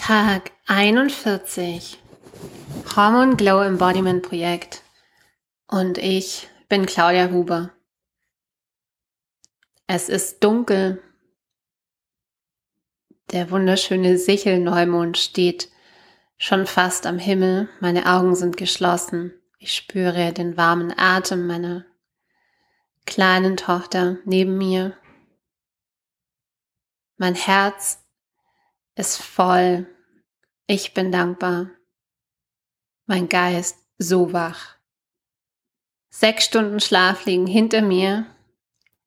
Tag 41 Hormone Glow Embodiment Projekt und ich bin Claudia Huber. Es ist dunkel. Der wunderschöne Sichelneumond steht schon fast am Himmel. Meine Augen sind geschlossen. Ich spüre den warmen Atem meiner kleinen Tochter neben mir. Mein Herz ist voll. Ich bin dankbar. Mein Geist so wach. Sechs Stunden Schlaf liegen hinter mir.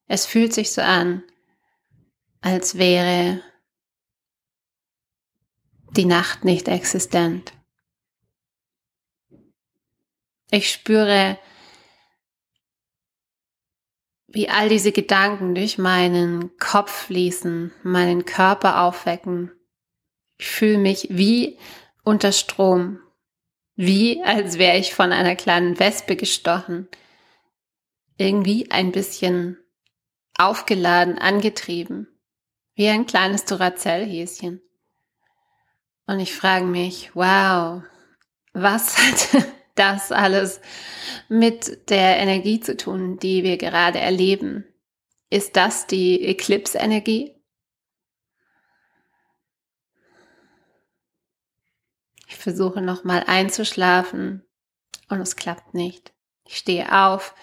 Es fühlt sich so an, als wäre die Nacht nicht existent. Ich spüre, wie all diese Gedanken durch meinen Kopf fließen, meinen Körper aufwecken ich fühle mich wie unter Strom, wie als wäre ich von einer kleinen Wespe gestochen. Irgendwie ein bisschen aufgeladen, angetrieben, wie ein kleines Duracell-Häschen. Und ich frage mich, wow, was hat das alles mit der Energie zu tun, die wir gerade erleben? Ist das die Eclipse-Energie? Ich versuche nochmal einzuschlafen und es klappt nicht. Ich stehe auf.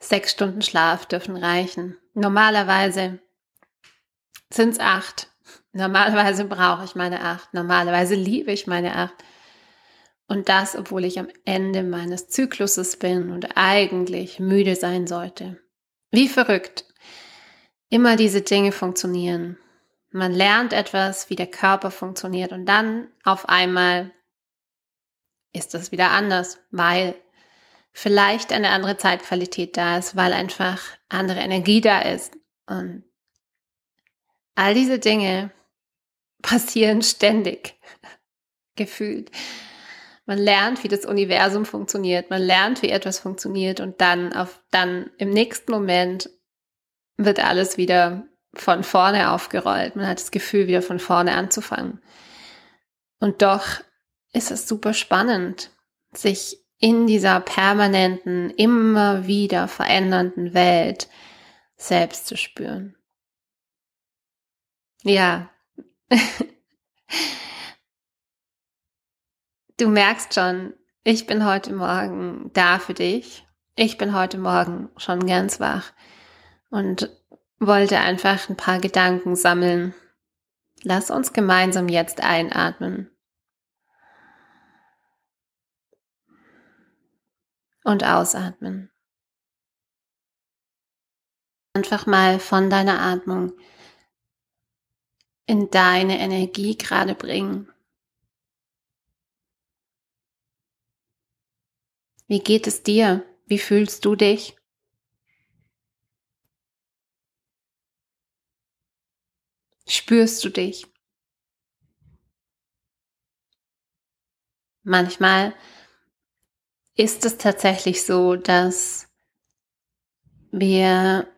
Sechs Stunden Schlaf dürfen reichen. Normalerweise sind es acht. Normalerweise brauche ich meine acht. Normalerweise liebe ich meine acht. Und das, obwohl ich am Ende meines Zykluses bin und eigentlich müde sein sollte. Wie verrückt. Immer diese Dinge funktionieren. Man lernt etwas, wie der Körper funktioniert und dann auf einmal ist das wieder anders, weil vielleicht eine andere Zeitqualität da ist, weil einfach andere Energie da ist. Und all diese Dinge passieren ständig, gefühlt. Man lernt, wie das Universum funktioniert, man lernt, wie etwas funktioniert und dann auf, dann im nächsten Moment wird alles wieder von vorne aufgerollt. Man hat das Gefühl, wieder von vorne anzufangen. Und doch ist es super spannend, sich in dieser permanenten, immer wieder verändernden Welt selbst zu spüren. Ja. du merkst schon, ich bin heute Morgen da für dich. Ich bin heute Morgen schon ganz wach und wollte einfach ein paar Gedanken sammeln. Lass uns gemeinsam jetzt einatmen. Und ausatmen. Einfach mal von deiner Atmung in deine Energie gerade bringen. Wie geht es dir? Wie fühlst du dich? Spürst du dich? Manchmal ist es tatsächlich so, dass wir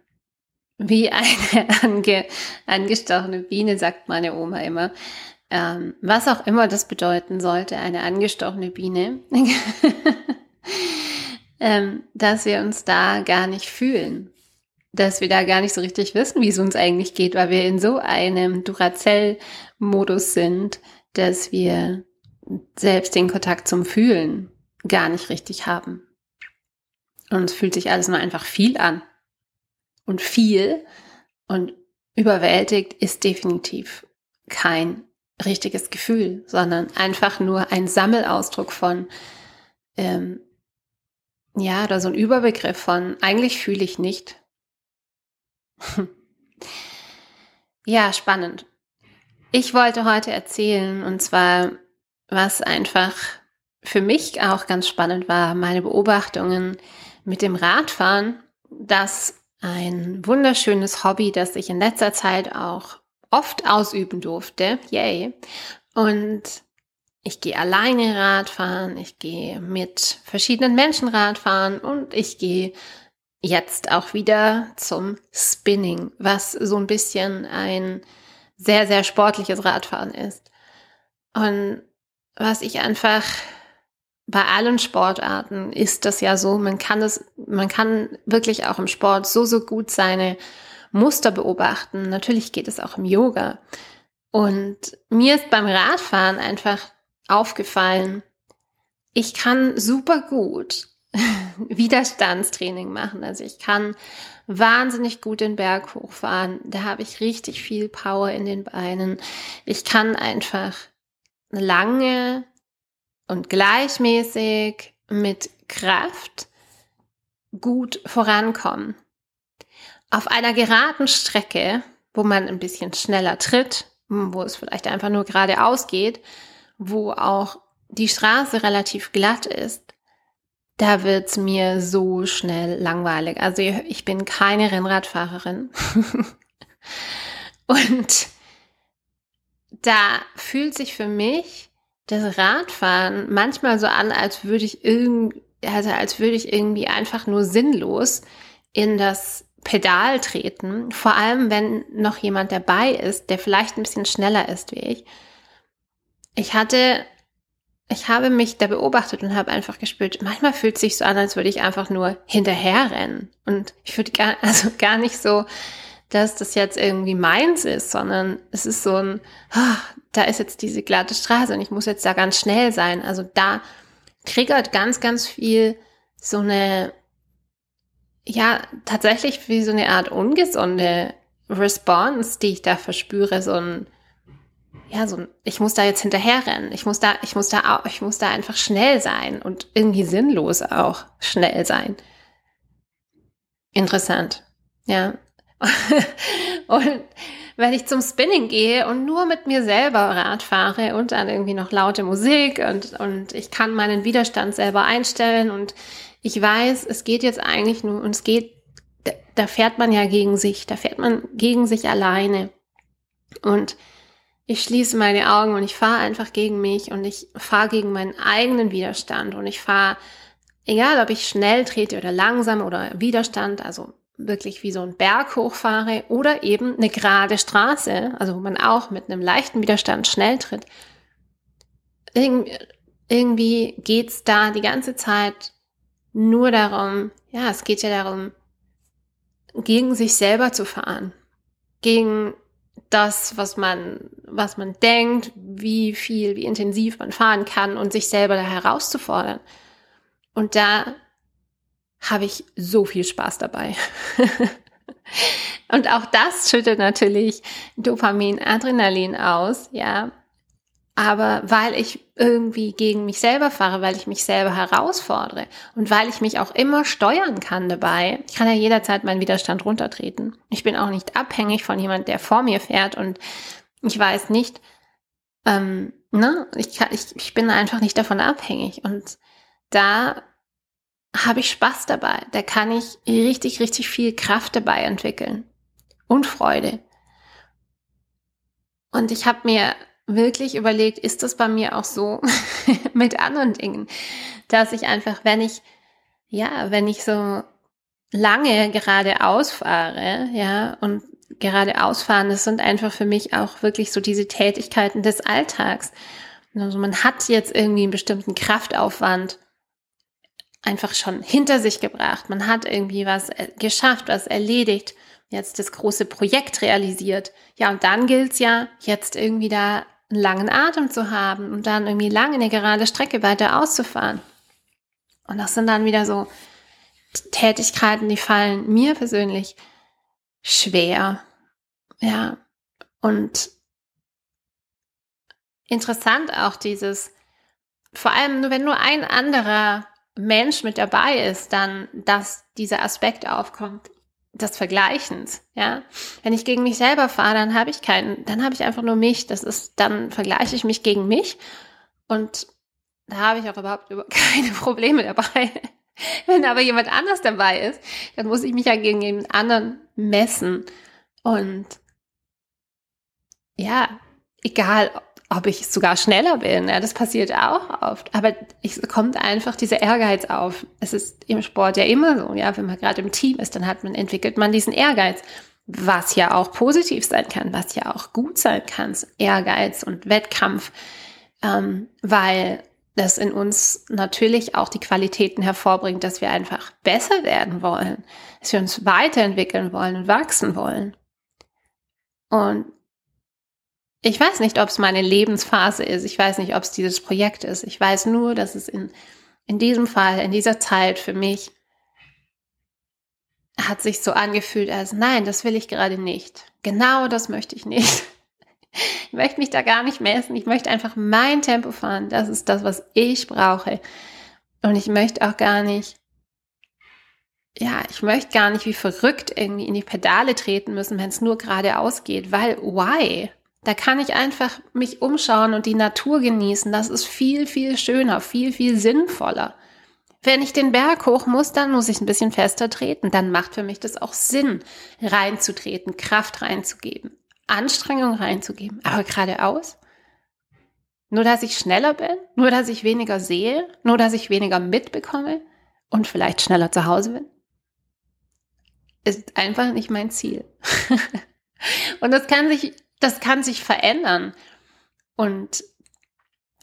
wie eine ange, angestochene Biene, sagt meine Oma immer, ähm, was auch immer das bedeuten sollte, eine angestochene Biene, ähm, dass wir uns da gar nicht fühlen, dass wir da gar nicht so richtig wissen, wie es uns eigentlich geht, weil wir in so einem Duracell-Modus sind, dass wir selbst den Kontakt zum Fühlen gar nicht richtig haben. Und es fühlt sich alles nur einfach viel an. Und viel und überwältigt ist definitiv kein richtiges Gefühl, sondern einfach nur ein Sammelausdruck von, ähm, ja, oder so ein Überbegriff von, eigentlich fühle ich nicht. ja, spannend. Ich wollte heute erzählen, und zwar, was einfach für mich auch ganz spannend war, meine Beobachtungen mit dem Radfahren, das ein wunderschönes Hobby, das ich in letzter Zeit auch oft ausüben durfte. Yay. Und ich gehe alleine Radfahren, ich gehe mit verschiedenen Menschen Radfahren und ich gehe jetzt auch wieder zum Spinning, was so ein bisschen ein sehr, sehr sportliches Radfahren ist. Und was ich einfach bei allen Sportarten ist das ja so, man kann es, man kann wirklich auch im Sport so, so gut seine Muster beobachten. Natürlich geht es auch im Yoga. Und mir ist beim Radfahren einfach aufgefallen, ich kann super gut Widerstandstraining machen. Also ich kann wahnsinnig gut den Berg hochfahren. Da habe ich richtig viel Power in den Beinen. Ich kann einfach lange und gleichmäßig mit Kraft gut vorankommen. Auf einer geraden Strecke, wo man ein bisschen schneller tritt, wo es vielleicht einfach nur geradeaus geht, wo auch die Straße relativ glatt ist, da wird's mir so schnell langweilig. Also ich bin keine Rennradfahrerin. Und da fühlt sich für mich das Radfahren manchmal so an, als würde ich irgendwie, also als würde ich irgendwie einfach nur sinnlos in das Pedal treten. Vor allem, wenn noch jemand dabei ist, der vielleicht ein bisschen schneller ist wie ich. Ich hatte, ich habe mich da beobachtet und habe einfach gespürt, manchmal fühlt es sich so an, als würde ich einfach nur hinterherrennen. Und ich würde gar, also gar nicht so, dass das jetzt irgendwie meins ist, sondern es ist so ein, oh, da ist jetzt diese glatte Straße und ich muss jetzt da ganz schnell sein. Also da triggert ganz, ganz viel so eine, ja, tatsächlich wie so eine Art ungesunde Response, die ich da verspüre, so ein, ja, so ein, ich muss da jetzt hinterherrennen. Ich muss da, ich muss da, ich muss da einfach schnell sein und irgendwie sinnlos auch schnell sein. Interessant. Ja. und wenn ich zum Spinning gehe und nur mit mir selber Rad fahre und dann irgendwie noch laute Musik und, und ich kann meinen Widerstand selber einstellen und ich weiß, es geht jetzt eigentlich nur und es geht, da fährt man ja gegen sich, da fährt man gegen sich alleine. Und ich schließe meine Augen und ich fahre einfach gegen mich und ich fahre gegen meinen eigenen Widerstand und ich fahre, egal ob ich schnell trete oder langsam oder Widerstand, also wirklich wie so ein Berg hochfahre oder eben eine gerade Straße, also wo man auch mit einem leichten Widerstand schnell tritt. Irgendwie, geht's da die ganze Zeit nur darum, ja, es geht ja darum, gegen sich selber zu fahren, gegen das, was man, was man denkt, wie viel, wie intensiv man fahren kann und sich selber da herauszufordern. Und da habe ich so viel Spaß dabei. und auch das schüttet natürlich Dopamin, Adrenalin aus, ja. Aber weil ich irgendwie gegen mich selber fahre, weil ich mich selber herausfordere und weil ich mich auch immer steuern kann dabei. Ich kann ja jederzeit meinen Widerstand runtertreten. Ich bin auch nicht abhängig von jemand, der vor mir fährt und ich weiß nicht, ähm, ne, ich, kann, ich, ich bin einfach nicht davon abhängig. Und da habe ich Spaß dabei. Da kann ich richtig, richtig viel Kraft dabei entwickeln und Freude. Und ich habe mir wirklich überlegt, ist das bei mir auch so mit anderen Dingen, dass ich einfach, wenn ich, ja, wenn ich so lange geradeaus fahre, ja, und geradeaus fahren, das sind einfach für mich auch wirklich so diese Tätigkeiten des Alltags. Also man hat jetzt irgendwie einen bestimmten Kraftaufwand einfach schon hinter sich gebracht. Man hat irgendwie was äh, geschafft, was erledigt, jetzt das große Projekt realisiert. Ja, und dann gilt's ja, jetzt irgendwie da einen langen Atem zu haben und dann irgendwie lange eine gerade Strecke weiter auszufahren. Und das sind dann wieder so Tätigkeiten, die fallen mir persönlich schwer. Ja, und interessant auch dieses, vor allem nur wenn nur ein anderer Mensch mit dabei ist, dann, dass dieser Aspekt aufkommt des Vergleichens, ja. Wenn ich gegen mich selber fahre, dann habe ich keinen, dann habe ich einfach nur mich. Das ist, dann vergleiche ich mich gegen mich und da habe ich auch überhaupt keine Probleme dabei. Wenn aber jemand anders dabei ist, dann muss ich mich ja gegen jemand anderen messen. Und ja, egal, ob ich sogar schneller bin. Ja, das passiert auch oft. Aber es kommt einfach dieser Ehrgeiz auf. Es ist im Sport ja immer so. Ja, wenn man gerade im Team ist, dann hat man, entwickelt man diesen Ehrgeiz. Was ja auch positiv sein kann, was ja auch gut sein kann. Ehrgeiz und Wettkampf ähm, weil das in uns natürlich auch die Qualitäten hervorbringt, dass wir einfach besser werden wollen, dass wir uns weiterentwickeln wollen und wachsen wollen. Und ich weiß nicht, ob es meine Lebensphase ist. Ich weiß nicht, ob es dieses Projekt ist. Ich weiß nur, dass es in, in diesem Fall, in dieser Zeit für mich hat sich so angefühlt als, nein, das will ich gerade nicht. Genau das möchte ich nicht. Ich möchte mich da gar nicht messen. Ich möchte einfach mein Tempo fahren. Das ist das, was ich brauche. Und ich möchte auch gar nicht, ja, ich möchte gar nicht wie verrückt irgendwie in die Pedale treten müssen, wenn es nur geradeaus geht, weil why? Da kann ich einfach mich umschauen und die Natur genießen. Das ist viel, viel schöner, viel, viel sinnvoller. Wenn ich den Berg hoch muss, dann muss ich ein bisschen fester treten. Dann macht für mich das auch Sinn, reinzutreten, Kraft reinzugeben, Anstrengung reinzugeben. Aber geradeaus? Nur, dass ich schneller bin? Nur, dass ich weniger sehe? Nur, dass ich weniger mitbekomme? Und vielleicht schneller zu Hause bin? Ist einfach nicht mein Ziel. und das kann sich das kann sich verändern. Und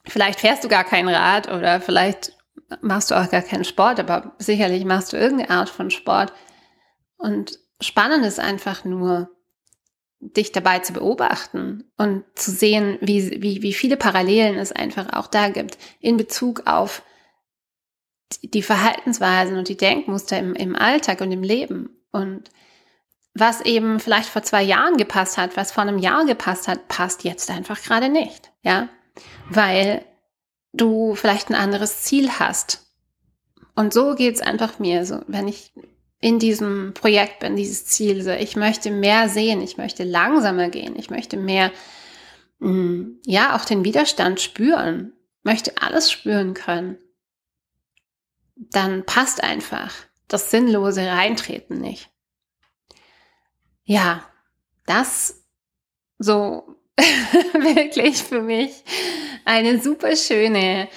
vielleicht fährst du gar kein Rad oder vielleicht machst du auch gar keinen Sport, aber sicherlich machst du irgendeine Art von Sport. Und spannend ist einfach nur, dich dabei zu beobachten und zu sehen, wie, wie, wie viele Parallelen es einfach auch da gibt in Bezug auf die Verhaltensweisen und die Denkmuster im, im Alltag und im Leben. Und was eben vielleicht vor zwei Jahren gepasst hat, was vor einem Jahr gepasst hat, passt jetzt einfach gerade nicht, ja, weil du vielleicht ein anderes Ziel hast. Und so geht's einfach mir, so wenn ich in diesem Projekt bin, dieses Ziel, so ich möchte mehr sehen, ich möchte langsamer gehen, ich möchte mehr, mh, mm, ja, auch den Widerstand spüren, möchte alles spüren können, dann passt einfach das sinnlose Reintreten nicht ja, das so wirklich für mich eine super schöne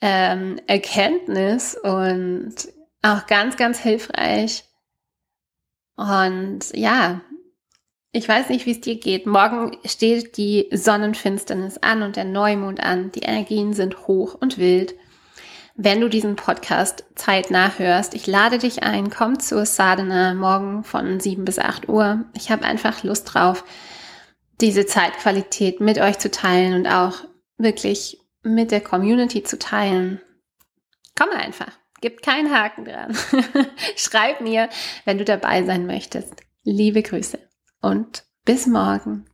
ähm, Erkenntnis und auch ganz, ganz hilfreich. Und ja, ich weiß nicht, wie es dir geht. Morgen steht die Sonnenfinsternis an und der Neumond an. Die Energien sind hoch und wild wenn du diesen Podcast zeitnah hörst. Ich lade dich ein, komm zur Sadhana morgen von 7 bis 8 Uhr. Ich habe einfach Lust drauf, diese Zeitqualität mit euch zu teilen und auch wirklich mit der Community zu teilen. Komm einfach, gibt keinen Haken dran. Schreib mir, wenn du dabei sein möchtest. Liebe Grüße und bis morgen.